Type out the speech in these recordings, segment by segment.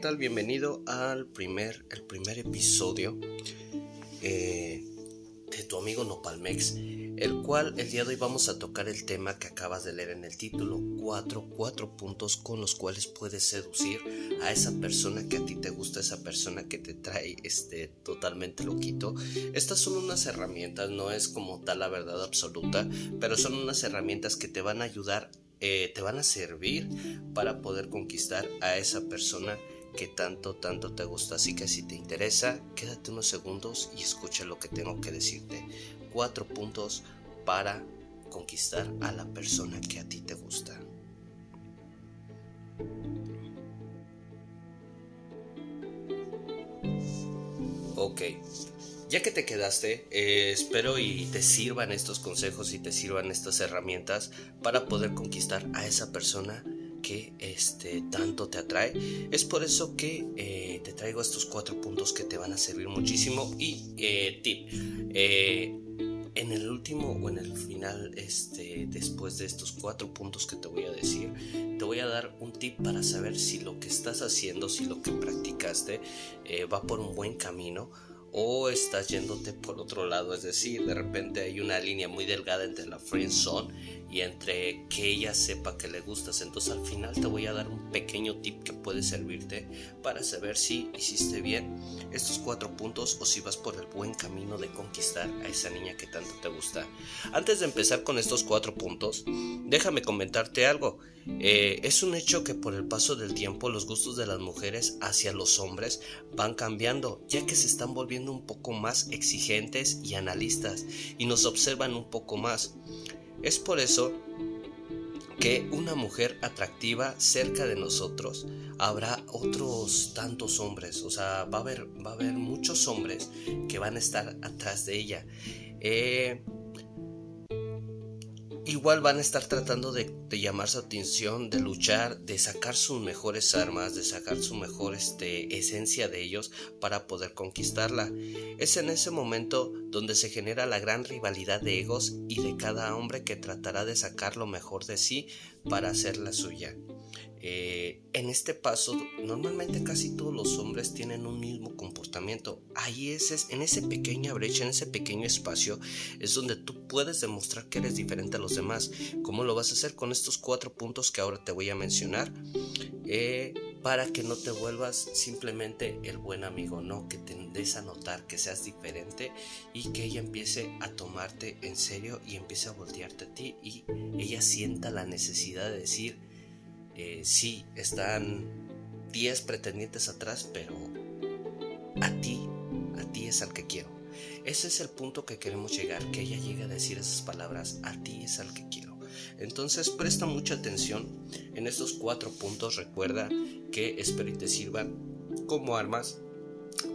tal? Bienvenido al primer, el primer episodio eh, de tu amigo Nopalmex, el cual el día de hoy vamos a tocar el tema que acabas de leer en el título, cuatro, cuatro puntos con los cuales puedes seducir a esa persona que a ti te gusta, esa persona que te trae este, totalmente loquito. Estas son unas herramientas, no es como tal la verdad absoluta, pero son unas herramientas que te van a ayudar eh, te van a servir para poder conquistar a esa persona que tanto, tanto te gusta. Así que si te interesa, quédate unos segundos y escucha lo que tengo que decirte. Cuatro puntos para conquistar a la persona que a ti te gusta. Ok, ya que te quedaste, eh, espero y te sirvan estos consejos y te sirvan estas herramientas para poder conquistar a esa persona que este, tanto te atrae. Es por eso que eh, te traigo estos cuatro puntos que te van a servir muchísimo. Y eh, tip, en el último o en el final, este, después de estos cuatro puntos que te voy a decir, te voy a dar un tip para saber si lo que estás haciendo, si lo que practicaste va por un buen camino o estás yéndote por otro lado, es decir, de repente hay una línea muy delgada entre la friend zone y entre que ella sepa que le gustas. Entonces al final te voy a dar un pequeño tip que puede servirte para saber si hiciste bien estos cuatro puntos o si vas por el buen camino de conquistar a esa niña que tanto te gusta. Antes de empezar con estos cuatro puntos, déjame comentarte algo. Eh, es un hecho que por el paso del tiempo los gustos de las mujeres hacia los hombres van cambiando, ya que se están volviendo un poco más exigentes y analistas y nos observan un poco más. Es por eso que una mujer atractiva cerca de nosotros habrá otros tantos hombres, o sea, va a haber, va a haber muchos hombres que van a estar atrás de ella. Eh, igual van a estar tratando de, llamar su atención, de luchar, de sacar sus mejores armas, de sacar su mejor este, esencia de ellos para poder conquistarla. Es en ese momento donde se genera la gran rivalidad de egos y de cada hombre que tratará de sacar lo mejor de sí para hacerla suya. Eh, en este paso, normalmente casi todos los hombres tienen un mismo comportamiento. Ahí es, en esa pequeña brecha, en ese pequeño espacio, es donde tú puedes demostrar que eres diferente a los demás. ¿Cómo lo vas a hacer con estos cuatro puntos que ahora te voy a mencionar? Eh, para que no te vuelvas simplemente el buen amigo, no, que te des a notar que seas diferente y que ella empiece a tomarte en serio y empiece a voltearte a ti y ella sienta la necesidad de decir, eh, sí, están 10 pretendientes atrás, pero a ti, a ti es al que quiero. Ese es el punto que queremos llegar, que ella llegue a decir esas palabras, a ti es al que quiero. Entonces presta mucha atención en estos cuatro puntos, recuerda que espero y te sirvan como armas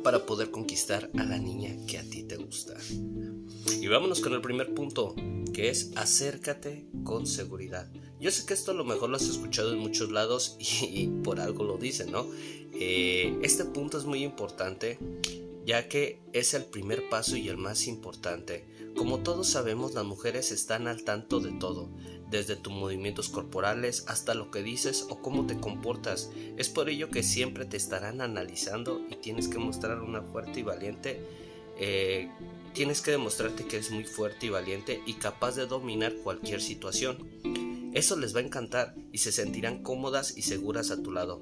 para poder conquistar a la niña que a ti te gusta. Y vámonos con el primer punto, que es acércate con seguridad. Yo sé que esto a lo mejor lo has escuchado en muchos lados y, por algo lo dicen, ¿no? Eh, este punto es muy importante ya que es el primer paso y el más importante. Como todos sabemos, las mujeres están al tanto de todo, desde tus movimientos corporales hasta lo que dices o cómo te comportas. Es por ello que siempre te estarán analizando y tienes que mostrar una fuerte y valiente. Eh, tienes que demostrarte que eres muy fuerte y valiente y capaz de dominar cualquier situación. Eso les va a encantar y se sentirán cómodas y seguras a tu lado.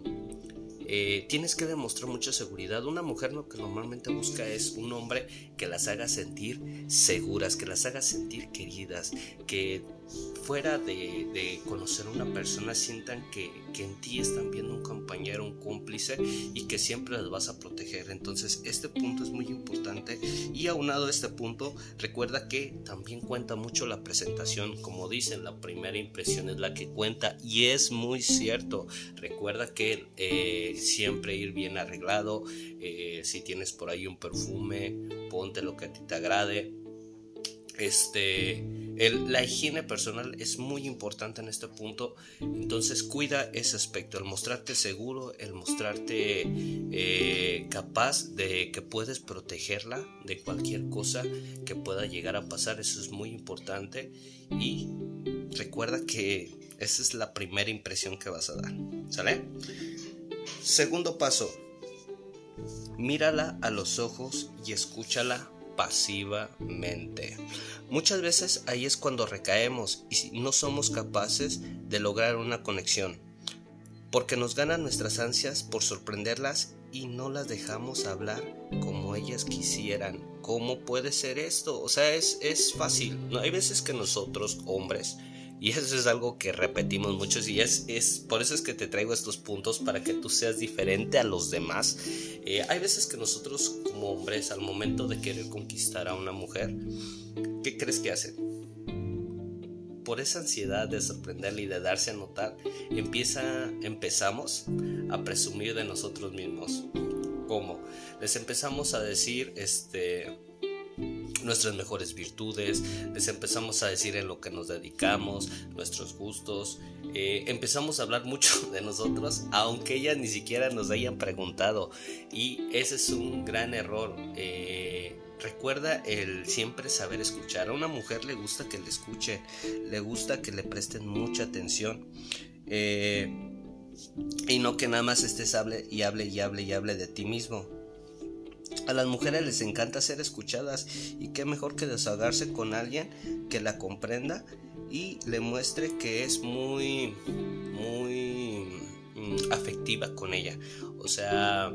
Eh, tienes que demostrar mucha seguridad. Una mujer lo que normalmente busca es un hombre que las haga sentir seguras, que las haga sentir queridas, que fuera de, conocer a una persona sientan que, en ti están viendo un compañero, un cómplice y que siempre las vas a proteger. Entonces este punto es muy importante y aunado a este punto recuerda que también cuenta mucho la presentación. Como dicen, la primera impresión es la que cuenta y es muy cierto. Recuerda que eh, siempre ir bien arreglado, eh, si tienes por ahí un perfume, ponte lo que a ti te agrade este, la higiene personal es muy importante en este punto, entonces cuida ese aspecto, el mostrarte seguro, el mostrarte eh, capaz de que puedes protegerla de cualquier cosa que pueda llegar a pasar, eso es muy importante. Y recuerda que esa es la primera impresión que vas a dar, ¿sale? Segundo paso, mírala a los ojos y escúchala pasivamente. Muchas veces ahí es cuando recaemos y no somos capaces de lograr una conexión, porque nos ganan nuestras ansias por sorprenderlas y no las dejamos hablar como ellas quisieran. ¿Cómo puede ser esto? O sea, es, es fácil. ¿no? Hay veces que nosotros, hombres, y eso es algo que repetimos muchos y es, por eso es que te traigo estos puntos para que tú seas diferente a los demás. Eh, hay veces que nosotros como hombres al momento de querer conquistar a una mujer, ¿qué crees que hacen? Por esa ansiedad de sorprenderle y de darse a notar, empieza, empezamos a presumir de nosotros mismos. ¿Cómo? Les empezamos a decir, este, nuestras mejores virtudes, les empezamos a decir en lo que nos dedicamos, nuestros gustos, eh, empezamos a hablar mucho de nosotros, aunque ellas ni siquiera nos hayan preguntado. Y ese es un gran error. Eh, recuerda el siempre saber escuchar. A una mujer le gusta que le escuchen, le gusta que le presten mucha atención. Eh, y no que nada más estés hable y hable y hable y hable de ti mismo. A las mujeres les encanta ser escuchadas y qué mejor que desahogarse con alguien que la comprenda y le muestre que es muy, muy mm, afectiva con ella. O sea,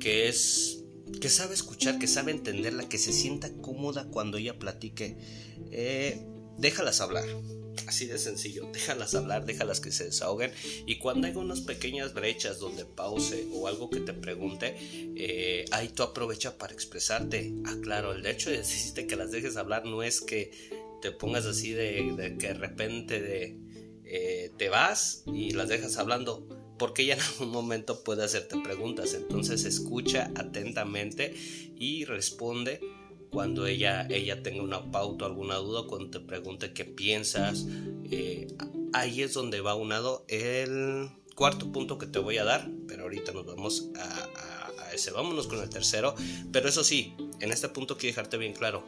que es, que sabe escuchar, que sabe entenderla, que se sienta cómoda cuando ella platique. Eh, déjalas hablar. Así de sencillo, déjalas hablar, déjalas que se desahoguen y cuando hay unas pequeñas brechas donde pause o algo que te pregunte, eh, ahí tú aprovecha para expresarte. Ah, claro, el hecho de decirte que las dejes hablar no es que te pongas así de, que de repente de, eh, te vas y las dejas hablando porque ella en algún momento puede hacerte preguntas. Entonces escucha atentamente y responde cuando ella, ella tenga una pauta, alguna duda, cuando te pregunte qué piensas. Eh, ahí es donde va unado el cuarto punto que te voy a dar, pero ahorita nos vamos a, ese. Vámonos con el tercero, pero eso sí, en este punto quiero dejarte bien claro.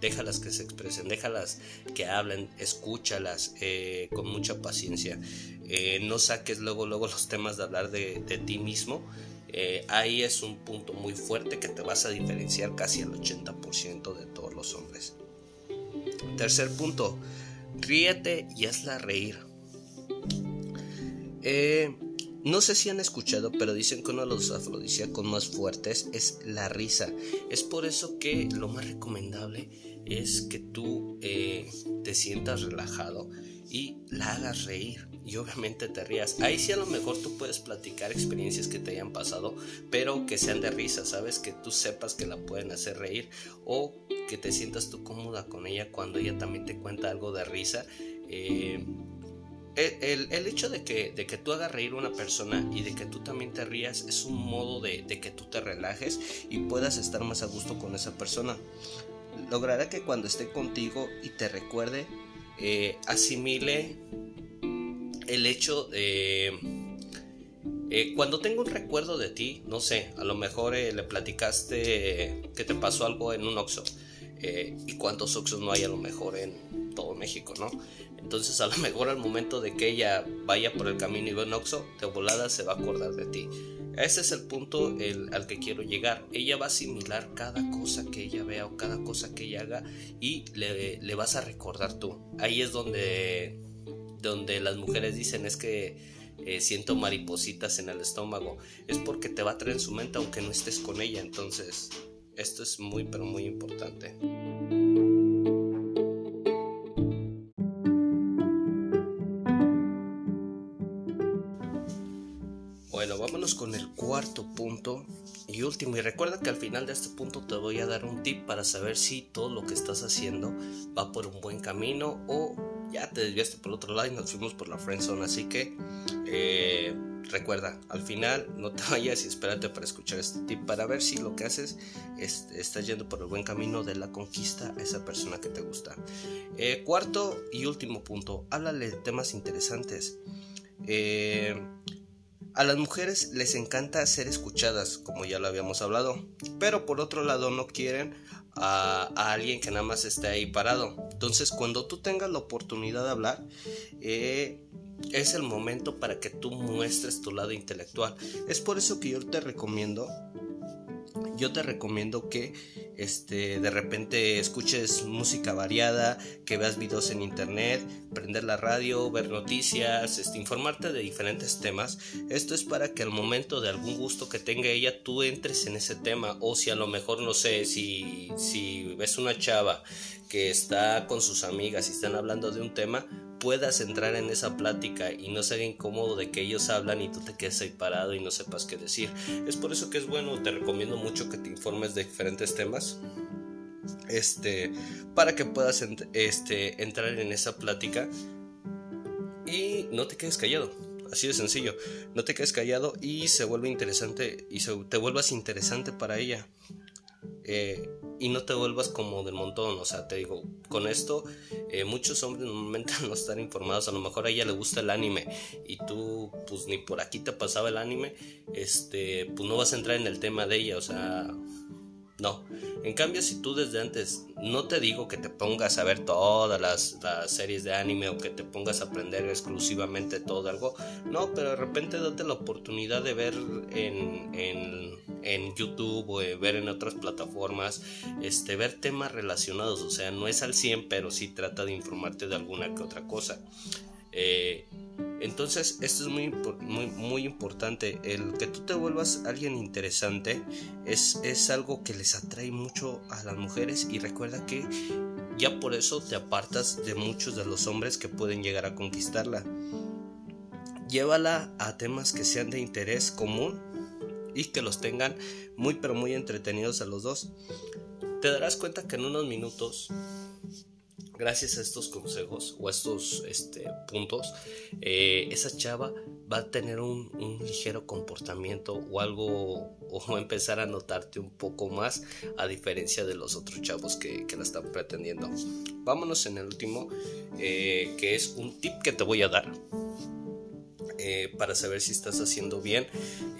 Déjalas que se expresen, déjalas que hablen, escúchalas eh, con mucha paciencia. Eh, no saques luego, luego los temas de hablar de ti mismo, eh, ahí es un punto muy fuerte que te vas a diferenciar casi al 80% de todos los hombres. Tercer punto, ríete y hazla reír. Eh, no sé si han escuchado, pero dicen que uno de los afrodisíacos más fuertes es la risa. Es por eso que lo más recomendable es que tú eh, te sientas relajado y la hagas reír y obviamente te rías. Ahí sí a lo mejor tú puedes platicar experiencias que te hayan pasado, pero que sean de risa, ¿sabes? Que tú sepas que la pueden hacer reír o que te sientas tú cómoda con ella cuando ella también te cuenta algo de risa. Eh, el, hecho de que, de que tú hagas reír a una persona y de que tú también te rías es un modo de, que tú te relajes y puedas estar más a gusto con esa persona. Logrará que cuando esté contigo y te recuerde, eh, asimile el hecho de... Eh, cuando tengo un recuerdo de ti, no sé, a lo mejor eh, le platicaste que te pasó algo en un Oxxo. Y cuántos Oxxos no hay a lo mejor en todo México, ¿no? Entonces a lo mejor al momento de que ella vaya por el camino y ve un Oxxo, de volada se va a acordar de ti. Ese es el punto al que quiero llegar. Ella va a asimilar cada cosa que ella vea o cada cosa que ella haga y le, vas a recordar tú. Ahí es donde donde las mujeres dicen es que eh, siento maripositas en el estómago, es porque te va a traer en su mente aunque no estés con ella. Entonces, esto es muy, pero muy importante. Bueno, vámonos con el cuarto punto y último. Y recuerda que al final de este punto te voy a dar un tip para saber si todo lo que estás haciendo va por un buen camino o ya te desviaste por otro lado y nos fuimos por la friendzone. Así que eh, recuerda, al final no te vayas y espérate para escuchar este tip para ver si lo que haces es, estás yendo por el buen camino de la conquista a esa persona que te gusta. Eh, cuarto y último punto, háblale de temas interesantes. Eh, a las mujeres les encanta ser escuchadas, como ya lo habíamos hablado, pero por otro lado no quieren a, alguien que nada más esté ahí parado. Entonces, cuando tú tengas la oportunidad de hablar, eh, es el momento para que tú muestres tu lado intelectual. Es por eso que yo te recomiendo yo te recomiendo que este, de repente escuches música variada, que veas videos en internet, prender la radio, ver noticias, este, informarte de diferentes temas. Esto es para que al momento de algún gusto que tenga ella, tú entres en ese tema. O si a lo mejor, no sé, si, si ves una chava que está con sus amigas y están hablando de un tema, puedas entrar en esa plática y no sea incómodo de que ellos hablan y tú te quedes ahí parado y no sepas qué decir. Es por eso que es bueno, te recomiendo mucho que te informes de diferentes temas. Este, para que puedas este, entrar en esa plática y no te quedes callado. Así de sencillo. No te quedes callado y se vuelve interesante y te vuelvas interesante para ella. Eh, y no te vuelvas como del montón. O sea, te digo, con esto eh, muchos hombres normalmente no están informados. A lo mejor a ella le gusta el anime y tú pues ni por aquí te pasaba el anime. Este, pues no vas a entrar en el tema de ella. O sea, no. En cambio, si tú desde antes, no te digo que te pongas a ver todas las, series de anime o que te pongas a aprender exclusivamente todo algo, no, pero de repente date la oportunidad de ver en, en, YouTube o ver en otras plataformas, este, ver temas relacionados, o sea, no es al 100, pero sí trata de informarte de alguna que otra cosa. Eh, entonces, esto es muy, muy, muy importante. El que tú te vuelvas alguien interesante es, es algo que les atrae mucho a las mujeres y recuerda que ya por eso te apartas de muchos de los hombres que pueden llegar a conquistarla. Llévala a temas que sean de interés común y que los tengan muy pero muy entretenidos a los dos. Te darás cuenta que en unos minutos gracias a estos consejos o a estos este, puntos, eh, esa chava va a tener un, ligero comportamiento o algo, o empezar a notarte un poco más, a diferencia de los otros chavos que, la están pretendiendo. Vámonos en el último, eh, que es un tip que te voy a dar. Eh, para saber si estás haciendo bien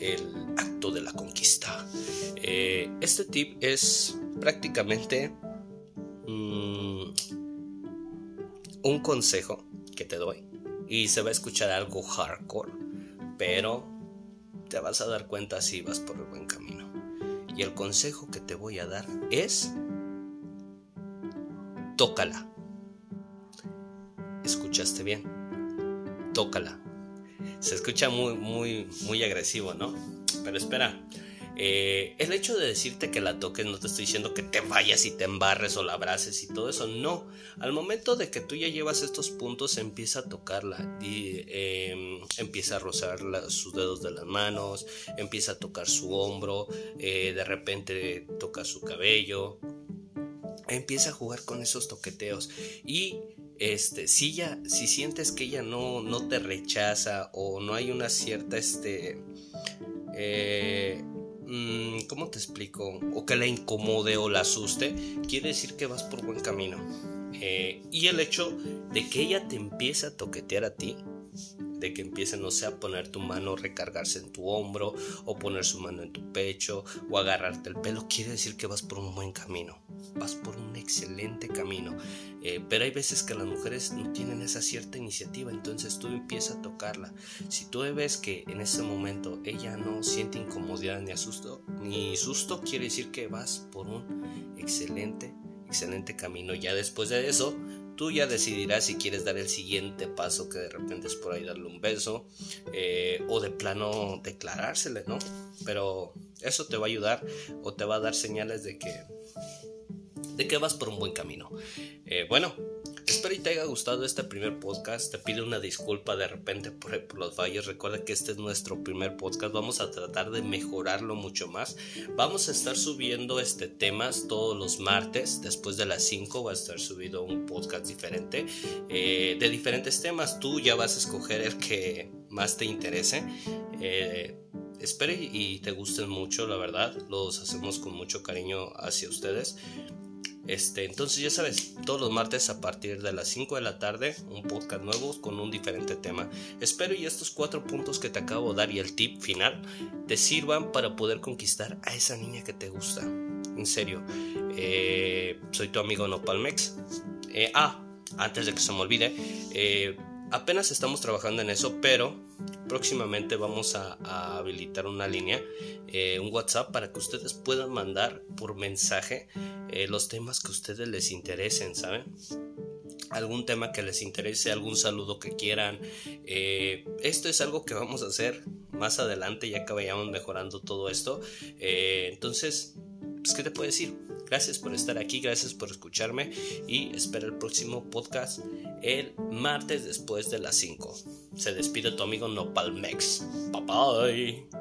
el acto de la conquista. este tip es prácticamente un consejo que te doy y se va a escuchar algo hardcore, pero te vas a dar cuenta si vas por el buen camino. Y el consejo que te voy a dar es tócala. ¿Escuchaste bien? Tócala. Se escucha muy muy muy agresivo, ¿no? Pero espera, eh, el hecho de decirte que la toques, no te estoy diciendo que te vayas y te embarres o la abraces y todo eso, no. Al momento de que tú ya llevas estos puntos, empieza a tocarla y em, empieza a rozar sus dedos de las manos, empieza a tocar su hombro, eh, de repente toca su cabello, empieza a jugar con esos toqueteos y este si ya si sientes que ella no no te rechaza o no hay una cierta este eh, Mm, ¿cómo te explico? O que la incomode o la asuste, quiere decir que vas por buen camino. Eh, y el hecho de que ella te empiece a toquetear a ti, de que empiece, no sé, a poner tu mano, recargarse en tu hombro, o poner su mano en tu pecho, o agarrarte el pelo, quiere decir que vas por un buen camino, vas por un excelente camino. Eh, pero hay veces que las mujeres no tienen esa cierta iniciativa, entonces tú empiezas a tocarla. Si tú ves que en ese momento ella no siente incomodidad ni asusto, ni susto, quiere decir que vas por un excelente, excelente camino. Ya después de eso, tú ya decidirás si quieres dar el siguiente paso, que de repente es por ahí darle un beso, eh, o de plano declarársele, ¿no? Pero eso te va a ayudar o te va a dar señales de que de que vas por un buen camino. Eh, bueno, espero y te haya gustado este primer podcast. Te pido una disculpa de repente por, los fallos. Recuerda que este es nuestro primer podcast. Vamos a tratar de mejorarlo mucho más. Vamos a estar subiendo este temas todos los martes. Después de las 5 va a estar subido un podcast diferente eh, de diferentes temas. Tú ya vas a escoger el que más te interese. Eh, espero y te gusten mucho, la verdad. Los hacemos con mucho cariño hacia ustedes. Este, entonces ya sabes, todos los martes a partir de las 5 de la tarde, un podcast nuevo con un diferente tema. Espero y estos cuatro puntos que te acabo de dar y el tip final te sirvan para poder conquistar a esa niña que te gusta. En serio, eh, soy tu amigo Nopalmex. Eh, ah, antes de que se me olvide, eh, apenas estamos trabajando en eso, pero próximamente vamos a, habilitar una línea, eh, un WhatsApp para que ustedes puedan mandar por mensaje eh, los temas que a ustedes les interesen, ¿saben? algún tema que les interese, algún saludo que quieran. Eh, esto es algo que vamos a hacer más adelante ya que vayamos mejorando todo esto. entonces, pues, ¿qué te puedo decir? Gracias por estar aquí, gracias por escucharme y espero el próximo podcast el martes después de las 5. Se despide tu amigo Nopalmex. Bye bye.